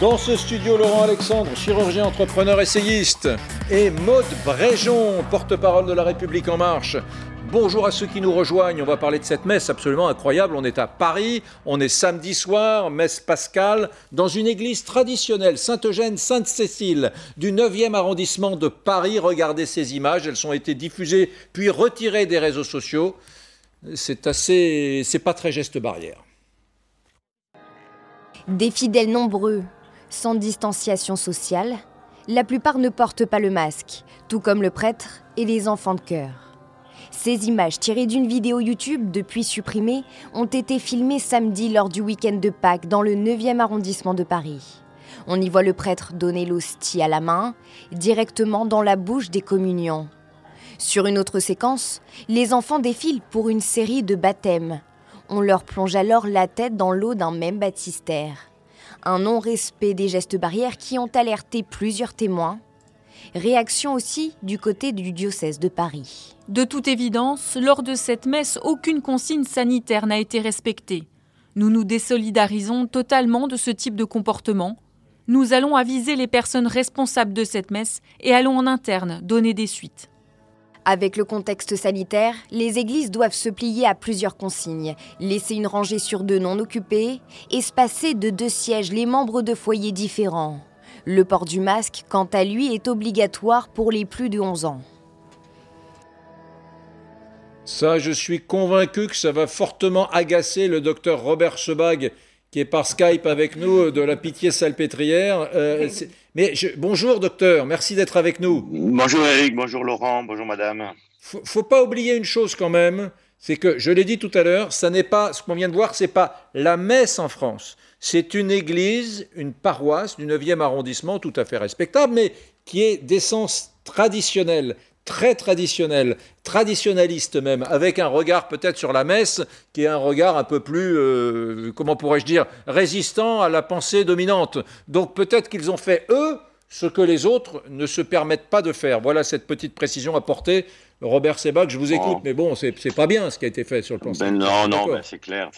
Dans ce studio, Laurent Alexandre, chirurgien, entrepreneur, essayiste, et Maude Bréjon, porte-parole de La République En Marche. Bonjour à ceux qui nous rejoignent. On va parler de cette messe absolument incroyable. On est à Paris, on est samedi soir, messe pascale, dans une église traditionnelle, Sainte-Eugène, Sainte-Cécile, du 9e arrondissement de Paris. Regardez ces images, elles ont été diffusées puis retirées des réseaux sociaux. C'est assez. C'est pas très geste barrière. Des fidèles nombreux, sans distanciation sociale, la plupart ne portent pas le masque, tout comme le prêtre et les enfants de chœur. Ces images tirées d'une vidéo YouTube depuis supprimée ont été filmées samedi lors du week-end de Pâques dans le 9e arrondissement de Paris. On y voit le prêtre donner l'hostie à la main, directement dans la bouche des communions. Sur une autre séquence, les enfants défilent pour une série de baptêmes. On leur plonge alors la tête dans l'eau d'un même baptistère un non-respect des gestes barrières qui ont alerté plusieurs témoins. Réaction aussi du côté du diocèse de Paris. De toute évidence, lors de cette messe, aucune consigne sanitaire n'a été respectée. Nous nous désolidarisons totalement de ce type de comportement. Nous allons aviser les personnes responsables de cette messe et allons en interne donner des suites. Avec le contexte sanitaire, les églises doivent se plier à plusieurs consignes. Laisser une rangée sur deux non occupée, espacer de deux sièges les membres de foyers différents. Le port du masque, quant à lui, est obligatoire pour les plus de 11 ans. Ça, je suis convaincu que ça va fortement agacer le docteur Robert Sebag, qui est par Skype avec nous de la Pitié Salpêtrière. Euh, mais bonjour docteur, merci d'être avec nous. Bonjour Eric, bonjour Laurent, bonjour madame. Faut, faut pas oublier une chose quand même, c'est que je l'ai dit tout à l'heure, ça n'est pas ce qu'on vient de voir, c'est pas la messe en France. C'est une église, une paroisse du 9e arrondissement tout à fait respectable, mais qui est d'essence traditionnelle, très traditionnel, traditionnaliste même, avec un regard peut-être sur la messe qui est un regard un peu plus, euh, comment pourrais-je dire, résistant à la pensée dominante. Donc peut-être qu'ils ont fait, eux, ce que les autres ne se permettent pas de faire. Voilà cette petite précision apportée Robert Sebag, je vous écoute, mais bon, c'est pas bien ce qui a été fait sur le plan ben Non, non, ben c'est clair.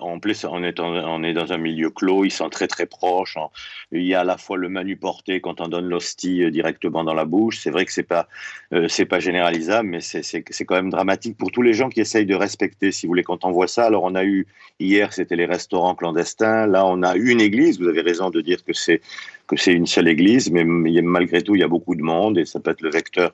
en plus, on est, on est dans un milieu clos, ils sont très très proches. Il y a à la fois le manu porté quand on donne l'hostie euh, directement dans la bouche. C'est vrai que c'est pas, euh, c'est pas généralisable, mais c'est quand même dramatique pour tous les gens qui essayent de respecter, si vous voulez, quand on voit ça. Alors, on a eu hier, c'était les restaurants clandestins. Là, on a une église. Vous avez raison de dire que c'est que c'est une seule église, mais malgré tout, il y a beaucoup de monde et ça peut être le vecteur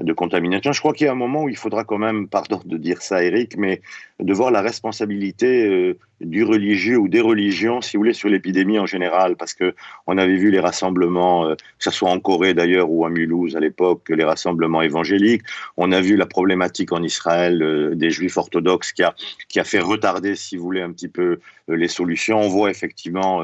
de contamination. Je crois qu'il y a un moment où il faudra quand même, pardon de dire ça Eric, mais de voir la responsabilité euh, du religieux ou des religions, si vous voulez, sur l'épidémie en général, parce que on avait vu les rassemblements, euh, que ce soit en Corée d'ailleurs ou à Mulhouse à l'époque, les rassemblements évangéliques. On a vu la problématique en Israël euh, des Juifs orthodoxes qui a qui a fait retarder, si vous voulez, un petit peu les solutions. On voit effectivement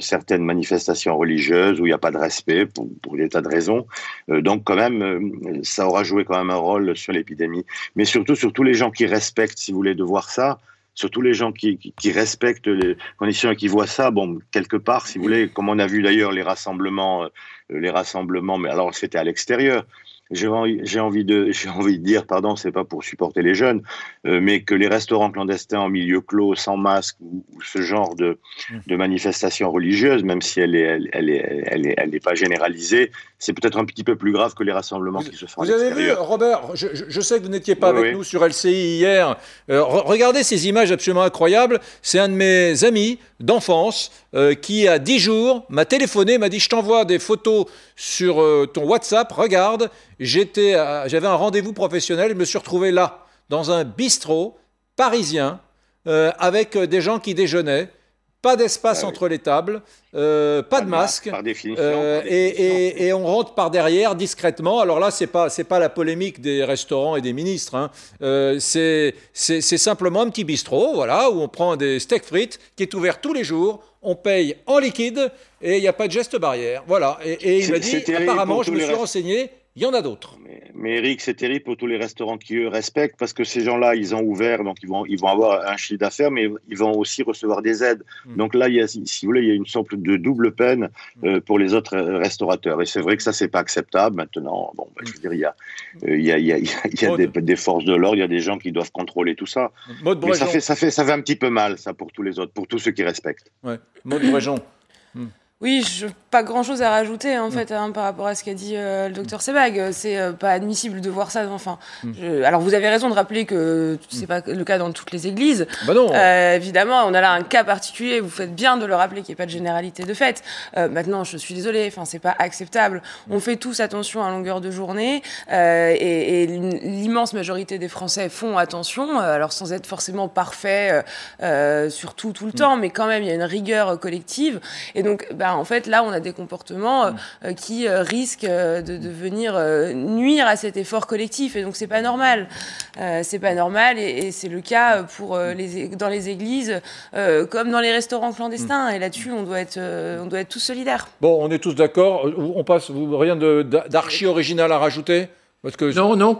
certaines manifestations religieuses où il n'y a pas de respect pour des tas de raisons. donc quand même, ça aura joué quand même un rôle sur l'épidémie. Mais surtout sur tous les gens qui respectent, si vous voulez, de voir ça, surtout les gens qui, respectent les conditions et qui voient ça, bon, quelque part, si vous voulez, comme on a vu d'ailleurs les rassemblements, euh, les rassemblements, mais alors c'était à l'extérieur, j'ai envie, de, j'ai envie de dire, pardon, c'est pas pour supporter les jeunes, euh, mais que les restaurants clandestins en milieu clos, sans masque, ou, ce genre de, mmh. de manifestation religieuse, même si elle est, elle, elle est, elle est, elle est pas généralisée, c'est peut-être un petit peu plus grave que les rassemblements qui se font. Vous avez vu, Robert, je, je, sais que vous n'étiez pas avec nous sur LCI hier. Euh, regardez ces images absolument incroyables. C'est un de mes amis d'enfance euh, qui, a 10 jours, m'a téléphoné, m'a dit Je t'envoie des photos sur ton WhatsApp, regarde j'avais un rendez-vous professionnel, je me suis retrouvé là, dans un bistrot parisien, euh, avec des gens qui déjeunaient, pas d'espace ah entre les tables, euh, pas, de masque, euh, et, on rentre par derrière discrètement. Alors là, c'est pas c'est pas la polémique des restaurants et des ministres. Hein. c'est simplement un petit bistrot, voilà, où on prend des steaks frites qui est ouvert tous les jours. On paye en liquide et il n'y a pas de geste barrière. Voilà. Et, il m'a dit, apparemment, je me suis renseigné, il y en a d'autres. Mais, Eric, c'est terrible pour tous les restaurants qui eux respectent parce que ces gens-là, ils ont ouvert, donc ils vont, ils vont avoir un chiffre d'affaires, mais ils vont aussi recevoir des aides. Hmm. Donc là, il y a, si vous voulez, il y a une sorte de double peine hmm. euh, pour les autres euh, restaurateurs. Et c'est vrai que ça, c'est pas acceptable. Maintenant, bon, bah, je veux dire, il y a, euh, il y a, il y a, il y a des, des, forces de l'ordre, il y a des gens qui doivent contrôler tout ça. mais ça fait, ça fait, ça fait un petit peu mal, ça, pour tous les autres, pour tous ceux qui respectent. Ouais. Maud Bréjon. Oui, je, pas grand chose à rajouter en mm. fait hein, par rapport à ce qu'a dit euh, le docteur Sebag. C'est euh, pas admissible de voir ça. Enfin, mm. alors vous avez raison de rappeler que c'est pas le cas dans toutes les églises. Bah non. Euh, évidemment, on a là un cas particulier. Vous faites bien de le rappeler qu'il n'y a pas de généralité de fait. maintenant, je suis désolée. Enfin, c'est pas acceptable. On fait tous attention à longueur de journée et, et l'immense majorité des Français font attention. Alors sans être forcément parfait sur tout tout le mm. temps, mais quand même il y a une rigueur collective. Et donc, bah, en fait, là, on a des comportements euh, mm. euh, qui euh, risquent de, venir nuire à cet effort collectif. Et donc, c'est pas normal. c'est pas normal. Et, c'est le cas pour les, dans les églises comme dans les restaurants clandestins. Et là-dessus, on doit être, on doit être tous solidaires. Bon, on est tous d'accord. On passe. Rien d'archi original à rajouter? Parce que non, non.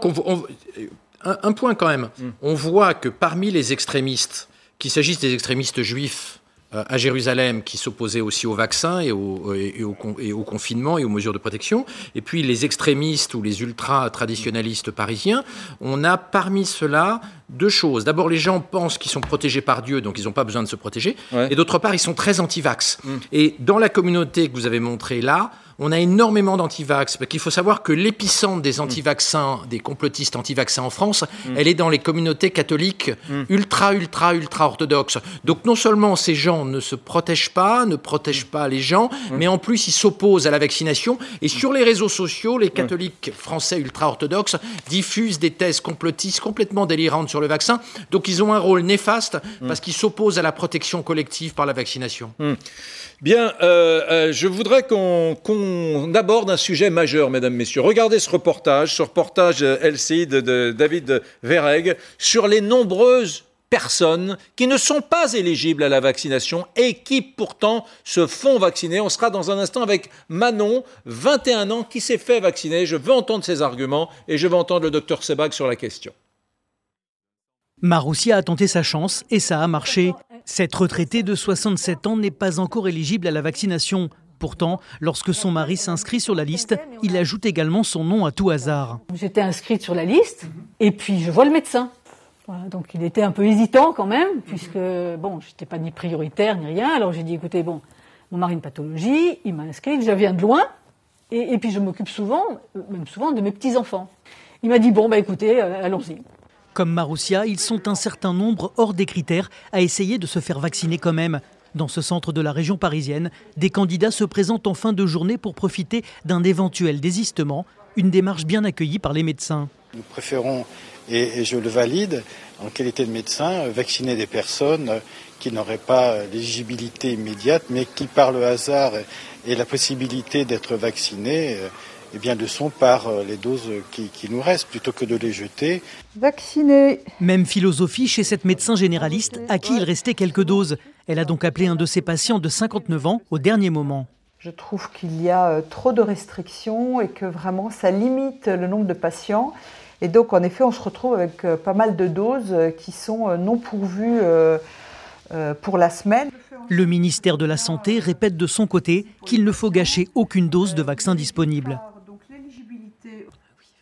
un, point quand même. Mm. On voit que parmi les extrémistes, qu'il s'agisse des extrémistes juifs à Jérusalem qui s'opposaient aussi au vaccin et au, et, au, confinement et aux mesures de protection. Et puis les extrémistes ou les ultra-traditionnalistes parisiens, on a parmi ceux-là deux choses. D'abord, les gens pensent qu'ils sont protégés par Dieu, donc ils n'ont pas besoin de se protéger. Et d'autre part, ils sont très anti-vax. Mm. Et dans la communauté que vous avez montrée là, on a énormément d'antivax. Parce qu'il faut savoir que l'épicentre des anti-vaccins, des complotistes anti-vaccins en France, mm. elle est dans les communautés catholiques mm. ultra, ultra, ultra orthodoxes. Donc non seulement ces gens ne se protègent pas, ne protègent pas les gens, mm. mais en plus ils s'opposent à la vaccination. Et sur les réseaux sociaux, les catholiques français ultra orthodoxes diffusent des thèses complotistes complètement délirantes sur le vaccin. Donc ils ont un rôle néfaste parce qu'ils s'opposent à la protection collective par la vaccination. Bien, euh, euh, je voudrais qu'on aborde un sujet majeur, mesdames, messieurs. Regardez ce reportage, ce reportage euh, LCI de, David Verreg, sur les nombreuses personnes qui ne sont pas éligibles à la vaccination et qui pourtant se font vacciner. On sera dans un instant avec Manon, 21 ans, qui s'est fait vacciner. Je veux entendre ses arguments et je veux entendre le docteur Sebag sur la question. Maroussia a tenté sa chance et ça a marché. Cette retraitée de 67 ans n'est pas encore éligible à la vaccination. Pourtant, lorsque son mari s'inscrit sur la liste, il ajoute également son nom à tout hasard. J'étais inscrite sur la liste et puis je vois le médecin. donc il était un peu hésitant quand même, puisque bon, j'étais pas ni prioritaire ni rien. Alors j'ai dit écoutez, bon, mon mari a une pathologie, il m'a inscrite, je viens de loin, et, puis je m'occupe souvent, même souvent, de mes petits enfants. Il m'a dit bon bah écoutez, euh, allons-y. Comme Maroussia, ils sont un certain nombre hors des critères à essayer de se faire vacciner quand même. Dans ce centre de la région parisienne, des candidats se présentent en fin de journée pour profiter d'un éventuel désistement, une démarche bien accueillie par les médecins. Nous préférons, et je le valide, en qualité de médecin, vacciner des personnes qui n'auraient pas l'éligibilité immédiate, mais qui, par le hasard et la possibilité d'être vaccinées, eh bien, de son par euh, les doses qui, nous restent, plutôt que de les jeter. Vacciner. Même philosophie chez cette médecin généraliste à qui il restait quelques doses. Elle a donc appelé un de ses patients de 59 ans au dernier moment. Je trouve qu'il y a euh, trop de restrictions et que vraiment ça limite le nombre de patients. Et donc, en effet, on se retrouve avec euh, pas mal de doses qui sont non pourvues pour la semaine. Le ministère de la Santé répète de son côté qu'il ne faut gâcher aucune dose de vaccin disponible.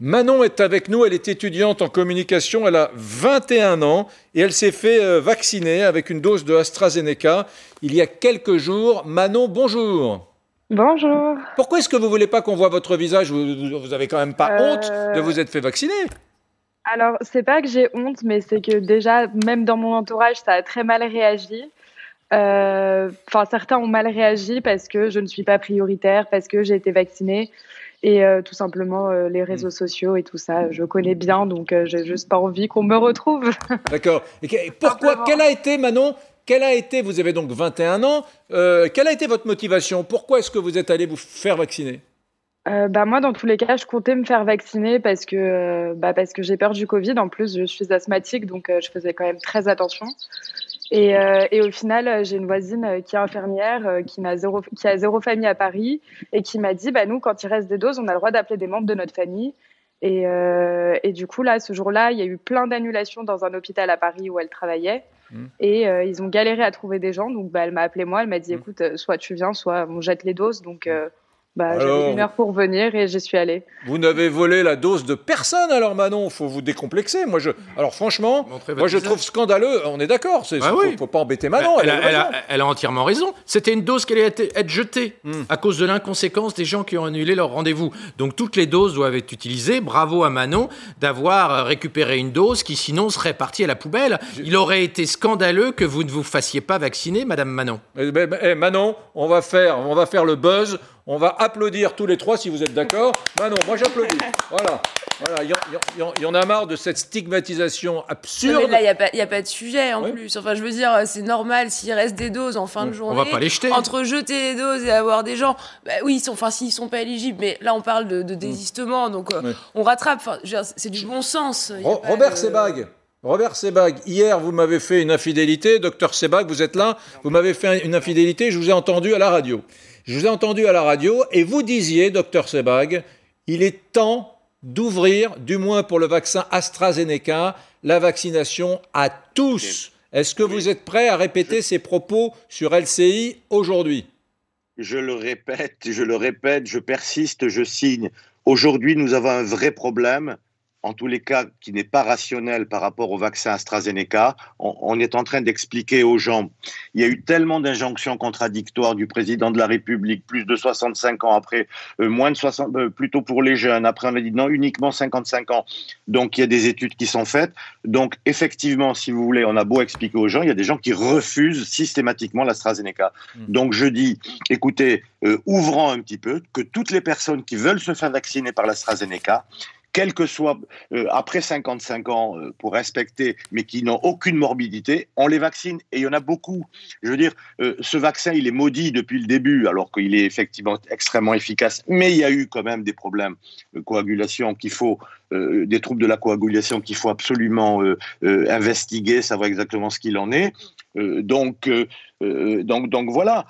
Manon est avec nous, elle est étudiante en communication, elle a 21 ans et elle s'est fait euh, vacciner avec une dose de AstraZeneca il y a quelques jours. Manon, bonjour. Bonjour. Pourquoi est-ce que vous voulez pas qu'on voit votre visage? Vous, vous avez quand même pas euh, honte de vous être fait vacciner? Alors, c'est pas que j'ai honte, mais c'est que déjà, même dans mon entourage, ça a très mal réagi. Euh, enfin, certains ont mal réagi parce que je ne suis pas prioritaire, parce que j'ai été vaccinée et euh, tout simplement euh, les réseaux mm. sociaux et tout ça, je connais bien, donc euh, j'ai juste pas envie qu'on me retrouve. D'accord. Et pourquoi Quelle a été, Manon Quelle a été Vous avez donc 21 ans. quelle a été votre motivation? Pourquoi est-ce que vous êtes allé vous faire vacciner? Bah moi, dans tous les cas, je comptais me faire vacciner parce que, bah parce que j'ai peur du Covid. En plus, je suis asthmatique, donc je faisais quand même très attention. Et, euh, et, au final, euh, j'ai une voisine euh, qui est infirmière, qui, a zéro, qui a zéro famille à Paris, et qui m'a dit, bah, nous, quand il reste des doses, on a le droit d'appeler des membres de notre famille. Et, euh, et du coup, là, ce jour-là, il y a eu plein d'annulations dans un hôpital à Paris où elle travaillait. Mmh. Et euh, ils ont galéré à trouver des gens. Donc, bah, elle m'a appelé moi. Elle m'a dit, mmh. écoute, soit tu viens, soit on jette les doses. Donc, Bah, j'avais une heure pour venir et j'y suis allée. Vous n'avez volé la dose de personne alors Manon, faut vous décomplexer. Moi je, alors franchement, moi je trouve scandaleux. On est d'accord, c'est, Ah oui. faut, pas embêter Manon. elle, elle a a, elle a- raison. elle a entièrement raison. C'était une dose qui allait être, être jetée Hmm. à cause de l'inconséquence des gens qui ont annulé leur rendez-vous. Donc toutes les doses doivent être utilisées. Bravo à Manon d'avoir récupéré une dose qui sinon serait partie à la poubelle. Il aurait été scandaleux que vous ne vous fassiez pas vacciner, Madame Manon. Eh ben, eh, Manon, on va faire, on va faire le buzz. On va applaudir tous les trois si vous êtes d'accord. Manon, moi j'applaudis. Voilà. Voilà, il y, en- y y a marre de cette stigmatisation Non, absurde. mais là, il n'y a, pas- y a pas de sujet en plus. Enfin, je veux dire, c'est normal s'il reste des doses en fin de On journée. va pas les jeter. Entre jeter les doses et avoir des gens, bah oui, ils sont, enfin, s'ils sont pas éligibles, mais là, on parle de, de désistement, donc euh, on rattrape. Enfin, c'est du bon sens. Ro- Robert de- Sebag. Robert Sebag, hier vous m'avez fait une infidélité, docteur Sebag, vous êtes là, vous m'avez fait une infidélité, je vous ai entendu à la radio. Je vous ai entendu à la radio et vous disiez, docteur Sebag, il est temps d'ouvrir, du moins pour le vaccin AstraZeneca, la vaccination à tous. Est-ce que vous êtes prêt à répéter ces propos sur LCI aujourd'hui? Je le répète, je le répète, je persiste, je signe. Aujourd'hui, nous avons un vrai problème, en tous les cas qui n'est pas rationnel par rapport au vaccin AstraZeneca. On, on est en train d'expliquer aux gens. Il y a eu tellement d'injonctions contradictoires du président de la République, plus de 65 ans après, euh, moins de 60, euh, plutôt pour les jeunes. Après, on a dit non, uniquement 55 ans. Donc, il y a des études qui sont faites. Donc, effectivement, si vous voulez, on a beau expliquer aux gens, il y a des gens qui refusent systématiquement l'AstraZeneca. Donc, je dis, écoutez, euh, ouvrons un petit peu, que toutes les personnes qui veulent se faire vacciner par l'AstraZeneca, quel que soit euh, après 55 ans euh, pour respecter, mais qui n'ont aucune morbidité, on les vaccine et il y en a beaucoup. Je veux dire, euh, ce vaccin, il est maudit depuis le début, alors qu'il est effectivement extrêmement efficace, mais il y a eu quand même des problèmes de coagulation qu'il faut, des troubles de la coagulation qu'il faut absolument investiguer, savoir exactement ce qu'il en est. Euh, donc, euh, euh, donc, donc voilà,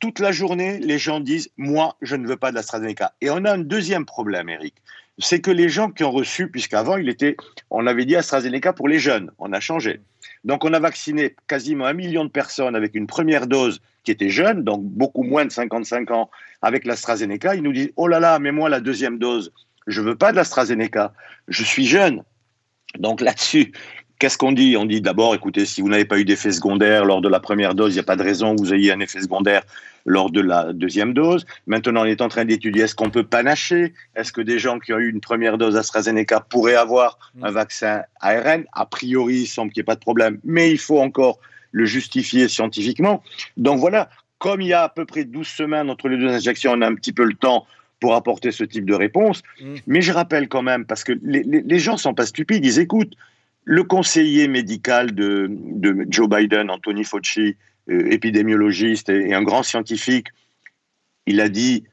toute la journée, les gens disent Moi, je ne veux pas de l'AstraZeneca. Et on a un deuxième problème, Eric. C'est que les gens qui ont reçu, puisqu'avant, il était, on avait dit AstraZeneca pour les jeunes, on a changé. Donc, on a vacciné quasiment un million de personnes avec une première dose qui était jeune, donc beaucoup moins de 55 ans, avec l'AstraZeneca. Ils nous disent Oh là là, mais moi, la deuxième dose, je veux pas de l'AstraZeneca. Je suis jeune. Donc là-dessus, qu'est-ce qu'on dit? On dit d'abord, écoutez, si vous n'avez pas eu d'effet secondaire lors de la première dose, il n'y a pas de raison que vous ayez un effet secondaire lors de la deuxième dose. Maintenant, on est en train d'étudier est-ce qu'on peut panacher? Est-ce que des gens qui ont eu une première dose AstraZeneca pourraient avoir un vaccin ARN A priori, il semble qu'il n'y ait pas de problème, mais il faut encore le justifier scientifiquement. Donc voilà, comme il y a à peu près 12 semaines entre les deux injections, on a un petit peu le temps pour apporter ce type de réponse. Mm. Mais je rappelle quand même, parce que les, les, les gens ne sont pas stupides, ils écoutent. Le conseiller médical de, Joe Biden, Anthony Fauci, euh, épidémiologiste et, un grand scientifique, il a dit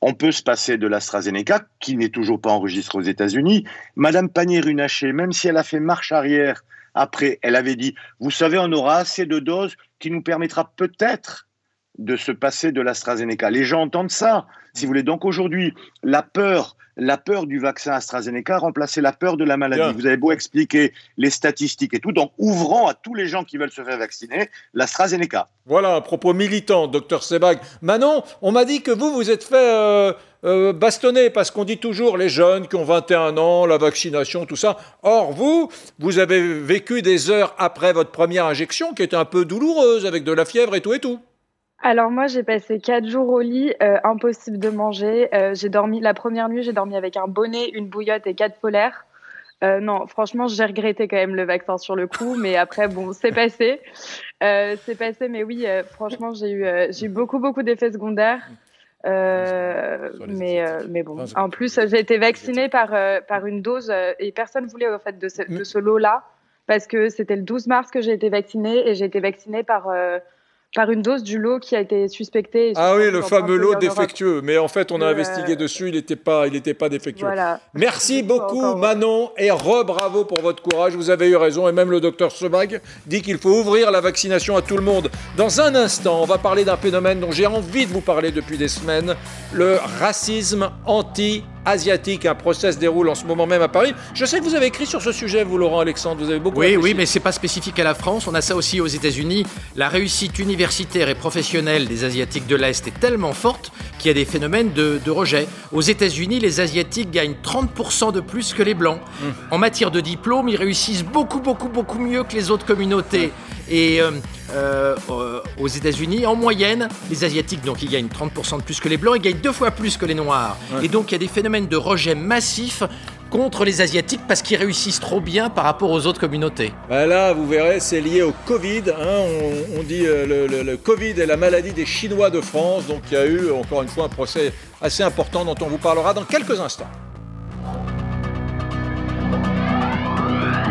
on peut se passer de l'AstraZeneca, qui n'est toujours pas enregistré aux États-Unis. Madame Pannier-Runacher, même si elle a fait marche arrière après, elle avait dit vous savez, on aura assez de doses qui nous permettra peut-être de se passer de l'AstraZeneca. Les gens entendent ça, si vous voulez. Donc aujourd'hui, la peur, la peur du vaccin AstraZeneca a remplacé la peur de la maladie. Vous avez beau expliquer les statistiques et tout, donc ouvrant à tous les gens qui veulent se faire vacciner l'AstraZeneca. Voilà un propos militant, docteur Sebag. Manon, on m'a dit que vous, vous êtes fait euh, euh, bastonner parce qu'on dit toujours les jeunes qui ont 21 ans, la vaccination, tout ça. Or, vous, vous avez vécu des heures après votre première injection qui était un peu douloureuse avec de la fièvre et tout et tout. Alors moi, j'ai passé quatre jours au lit, euh, impossible de manger. Euh, j'ai dormi la première nuit, j'ai dormi avec un bonnet, une bouillotte et quatre polaires. Euh, non, franchement, j'ai regretté quand même le vaccin sur le coup, mais après, bon, c'est passé. C'est passé, mais oui, franchement, j'ai eu, j'ai eu beaucoup, beaucoup d'effets secondaires. Euh, mais, euh, mais bon, en plus, j'ai été vaccinée par, euh, par une dose et personne voulait au fait de ce, de ce lot-là parce que c'était le 12 mars que j'ai été vaccinée et j'ai été vaccinée par, par une dose du lot qui a été suspectée. et Ah oui, le fameux lot défectueux. Mais en fait, on a Et, investigué euh, dessus, il n'était pas, il était pas défectueux. Voilà. Merci beaucoup, Manon, et re-bravo pour votre courage. Vous avez eu raison, et même le docteur Sebag dit qu'il faut ouvrir la vaccination à tout le monde. Dans un instant, on va parler d'un phénomène dont j'ai envie de vous parler depuis des semaines, le racisme anti asiatiques. Un procès se déroule en ce moment même à Paris. Je sais que vous avez écrit sur ce sujet, vous, Laurent Alexandre. Vous avez beaucoup. Oui, réfléchi. oui, mais c'est pas spécifique à la France. On a ça aussi aux États-Unis. La réussite universitaire et professionnelle des Asiatiques de l'Est est tellement forte qu'il y a des phénomènes de, de rejet. Aux États-Unis, les Asiatiques gagnent 30% de plus que les Blancs. En matière de diplôme, ils réussissent beaucoup, beaucoup, beaucoup mieux que les autres communautés. Et euh, euh, euh, aux États-Unis, en moyenne, les Asiatiques, donc ils gagnent 30% de plus que les Blancs, ils gagnent deux fois plus que les Noirs. Et donc il y a des phénomènes de rejet massif contre les Asiatiques parce qu'ils réussissent trop bien par rapport aux autres communautés. Ben là, vous verrez, c'est lié au Covid. hein. On, on dit euh, le, le- le Covid est la maladie des Chinois de France. Donc il y a eu, encore une fois, un procès assez important dont on vous parlera dans quelques instants.